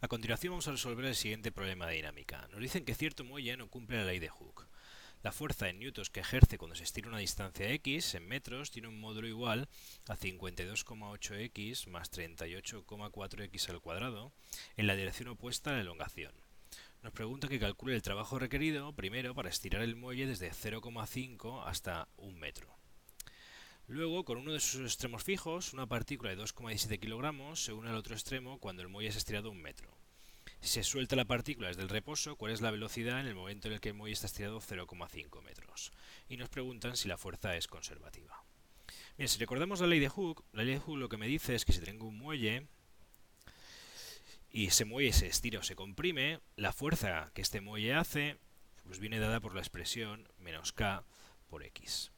A continuación vamos a resolver el siguiente problema de dinámica. Nos dicen que cierto muelle no cumple la ley de Hooke. La fuerza en newtons que ejerce cuando se estira una distancia x en metros tiene un módulo igual a 52,8x más 38,4x al cuadrado en la dirección opuesta a la elongación. Nos pregunta que calcule el trabajo requerido primero para estirar el muelle desde 0,5 hasta 1 metro. Luego, con uno de sus extremos fijos, una partícula de 2,17 kilogramos se une al otro extremo cuando el muelle es estirado un metro. Si se suelta la partícula desde el reposo, ¿cuál es la velocidad en el momento en el que el muelle está estirado 0,5 metros? Y nos preguntan si la fuerza es conservativa. Bien, si recordamos la ley de Hooke, la ley de Hooke lo que me dice es que si tengo un muelle y ese muelle se estira o se comprime, la fuerza que este muelle hace pues viene dada por la expresión menos k por x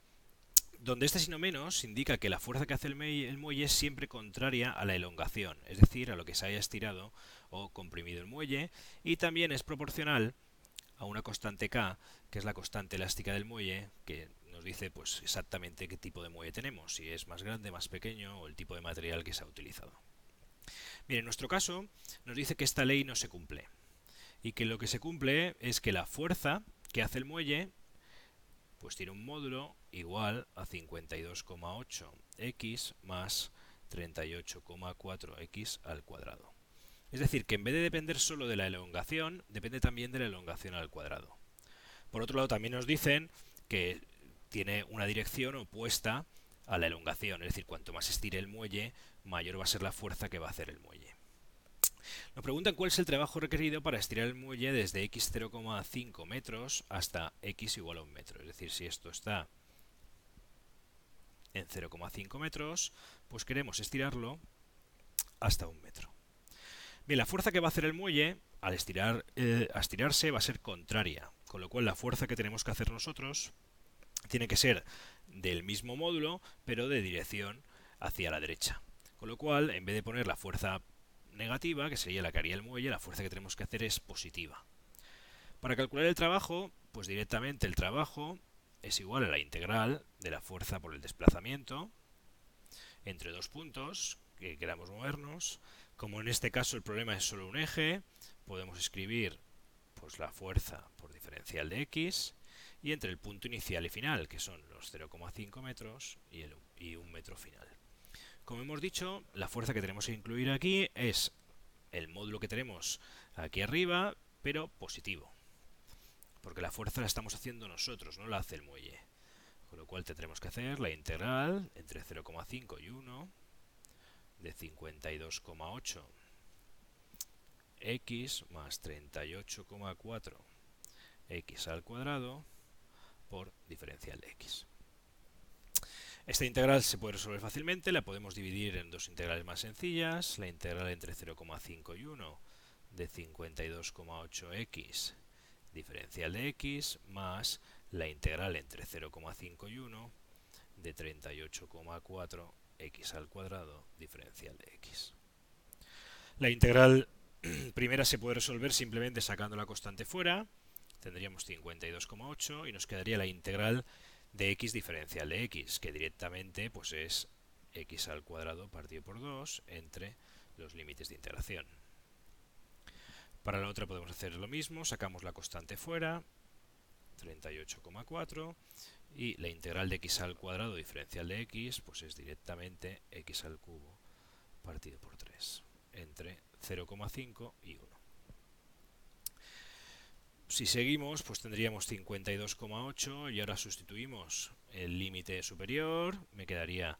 donde este sino menos indica que la fuerza que hace el, muelle es siempre contraria a la elongación, es decir, a lo que se haya estirado o comprimido el muelle, y también es proporcional a una constante K, que es la constante elástica del muelle, que nos dice pues exactamente qué tipo de muelle tenemos, si es más grande, más pequeño o el tipo de material que se ha utilizado. Bien, en nuestro caso nos dice que esta ley no se cumple y que lo que se cumple es que la fuerza que hace el muelle pues tiene un módulo igual a 52,8x más 38,4x al cuadrado. Es decir, que en vez de depender solo de la elongación, depende también de la elongación al cuadrado. Por otro lado, también nos dicen que tiene una dirección opuesta a la elongación, es decir, cuanto más estire el muelle, mayor va a ser la fuerza que va a hacer el muelle. Nos preguntan cuál es el trabajo requerido para estirar el muelle desde x 0,5 metros hasta x igual a un metro. Es decir, si esto está en 0,5 metros, pues queremos estirarlo hasta un metro. Bien, la fuerza que va a hacer el muelle al estirar, eh, estirarse va a ser contraria, con lo cual la fuerza que tenemos que hacer nosotros tiene que ser del mismo módulo, pero de dirección hacia la derecha. Con lo cual, en vez de poner la fuerza negativa, que sería la que haría el muelle, la fuerza que tenemos que hacer es positiva. Para calcular el trabajo, pues directamente el trabajo es igual a la integral de la fuerza por el desplazamiento entre dos puntos que queramos movernos. Como en este caso el problema es solo un eje, podemos escribir pues la fuerza por diferencial de x y entre el punto inicial y final, que son los 0,5 metros y, y un metro final. Como hemos dicho, la fuerza que tenemos que incluir aquí es el módulo que tenemos aquí arriba, pero positivo. Porque la fuerza la estamos haciendo nosotros, no la hace el muelle. Con lo cual tendremos que hacer la integral entre 0,5 y 1 de 52,8 x más 38,4 x al cuadrado por diferencial de x. Esta integral se puede resolver fácilmente, la podemos dividir en dos integrales más sencillas, la integral entre 0,5 y 1 de 52,8x diferencial de x más la integral entre 0,5 y 1 de 38,4 x al cuadrado diferencial de x. La integral primera se puede resolver simplemente sacando la constante fuera, tendríamos 52,8 y nos quedaría la integral de x diferencial de x, que directamente pues es x al cuadrado partido por 2 entre los límites de integración. Para la otra podemos hacer lo mismo, sacamos la constante fuera, 38,4, y la integral de x al cuadrado diferencial de x pues es directamente x al cubo partido por 3, entre 0,5 y 1. Si seguimos, pues tendríamos 52,8 y ahora sustituimos el límite superior, me quedaría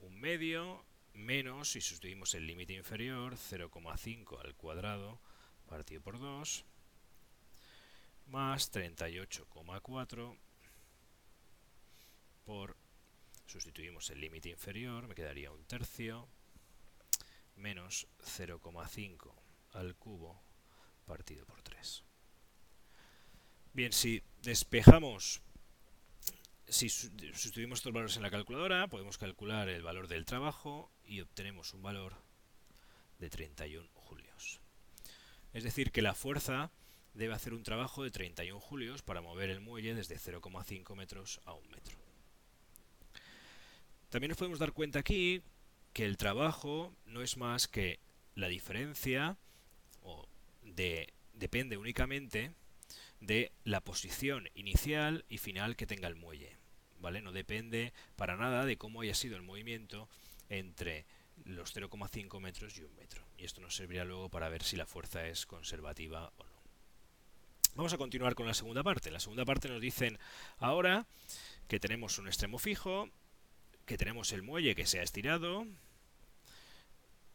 un medio, menos, si sustituimos el límite inferior, 0,5 al cuadrado partido por 2, más 38,4 por, sustituimos el límite inferior, me quedaría un tercio, menos 0,5 al cubo partido por 3. Bien, si despejamos, si sustituimos estos valores en la calculadora, podemos calcular el valor del trabajo y obtenemos un valor de 31 julios. Es decir, que la fuerza debe hacer un trabajo de 31 julios para mover el muelle desde 0,5 metros a 1 metro. También nos podemos dar cuenta aquí que el trabajo no es más que la diferencia de, depende únicamente de la posición inicial y final que tenga el muelle. ¿vale? No depende para nada de cómo haya sido el movimiento entre los 0,5 metros y un metro. Y esto nos servirá luego para ver si la fuerza es conservativa o no. Vamos a continuar con la segunda parte. La segunda parte nos dicen ahora que tenemos un extremo fijo, que tenemos el muelle que se ha estirado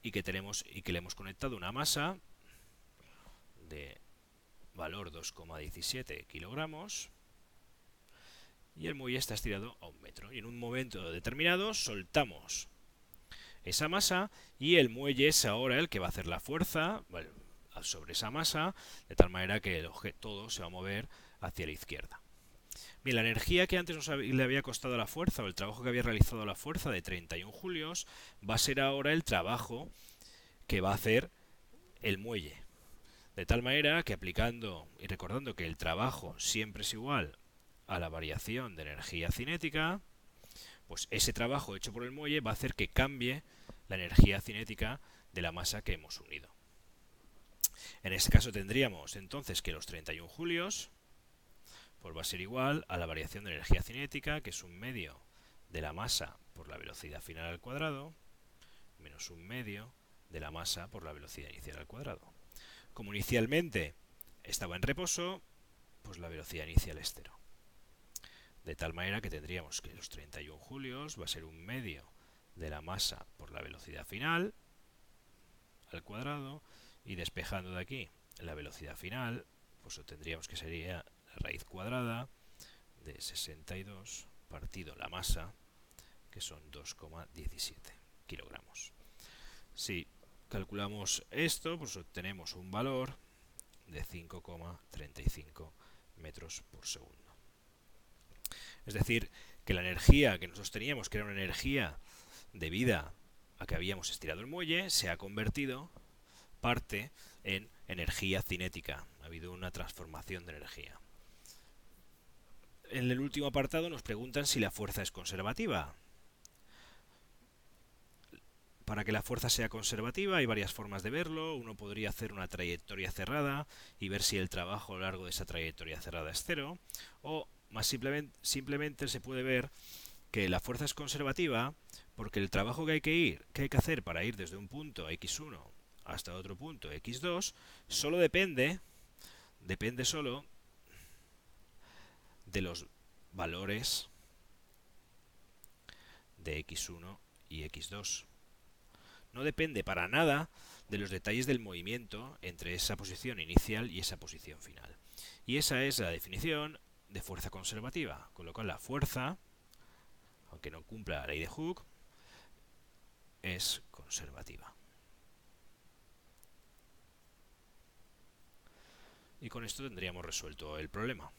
y que tenemos y que le hemos conectado una masa de valor 2,17 kilogramos y el muelle está estirado a un metro. Y en un momento determinado soltamos esa masa y el muelle es ahora el que va a hacer la fuerza sobre esa masa de tal manera que el objeto todo se va a mover hacia la izquierda. Bien, la energía que antes le había costado la fuerza o el trabajo que había realizado la fuerza de 31 julios va a ser ahora el trabajo que va a hacer el muelle. De tal manera que aplicando y recordando que el trabajo siempre es igual a la variación de energía cinética, pues ese trabajo hecho por el muelle va a hacer que cambie la energía cinética de la masa que hemos unido. En este caso tendríamos entonces que los 31 julios pues va a ser igual a la variación de energía cinética, que es un medio de la masa por la velocidad final al cuadrado, menos un medio de la masa por la velocidad inicial al cuadrado. Como inicialmente estaba en reposo, pues la velocidad inicial es cero. De tal manera que tendríamos que los 31 julios va a ser un medio de la masa por la velocidad final al cuadrado y despejando de aquí la velocidad final, pues tendríamos que sería la raíz cuadrada de 62 partido la masa, que son 2,17 kilogramos. Si calculamos esto, pues obtenemos un valor de 5,35 metros por segundo. Es decir, que la energía que nosotros teníamos, que era una energía debida a que habíamos estirado el muelle, se ha convertido parte en energía cinética. Ha habido una transformación de energía. En el último apartado nos preguntan si la fuerza es conservativa. Para que la fuerza sea conservativa hay varias formas de verlo. Uno podría hacer una trayectoria cerrada y ver si el trabajo a lo largo de esa trayectoria cerrada es cero. O más simplemente, se puede ver que la fuerza es conservativa porque el trabajo que hay que ir, que hay que hacer para ir desde un punto x1 hasta otro punto x2, solo depende, depende solo de los valores de x1 y x2. No depende para nada de los detalles del movimiento entre esa posición inicial y esa posición final. Y esa es la definición de fuerza conservativa, con lo cual la fuerza, aunque no cumpla la ley de Hooke, es conservativa. Y con esto tendríamos resuelto el problema.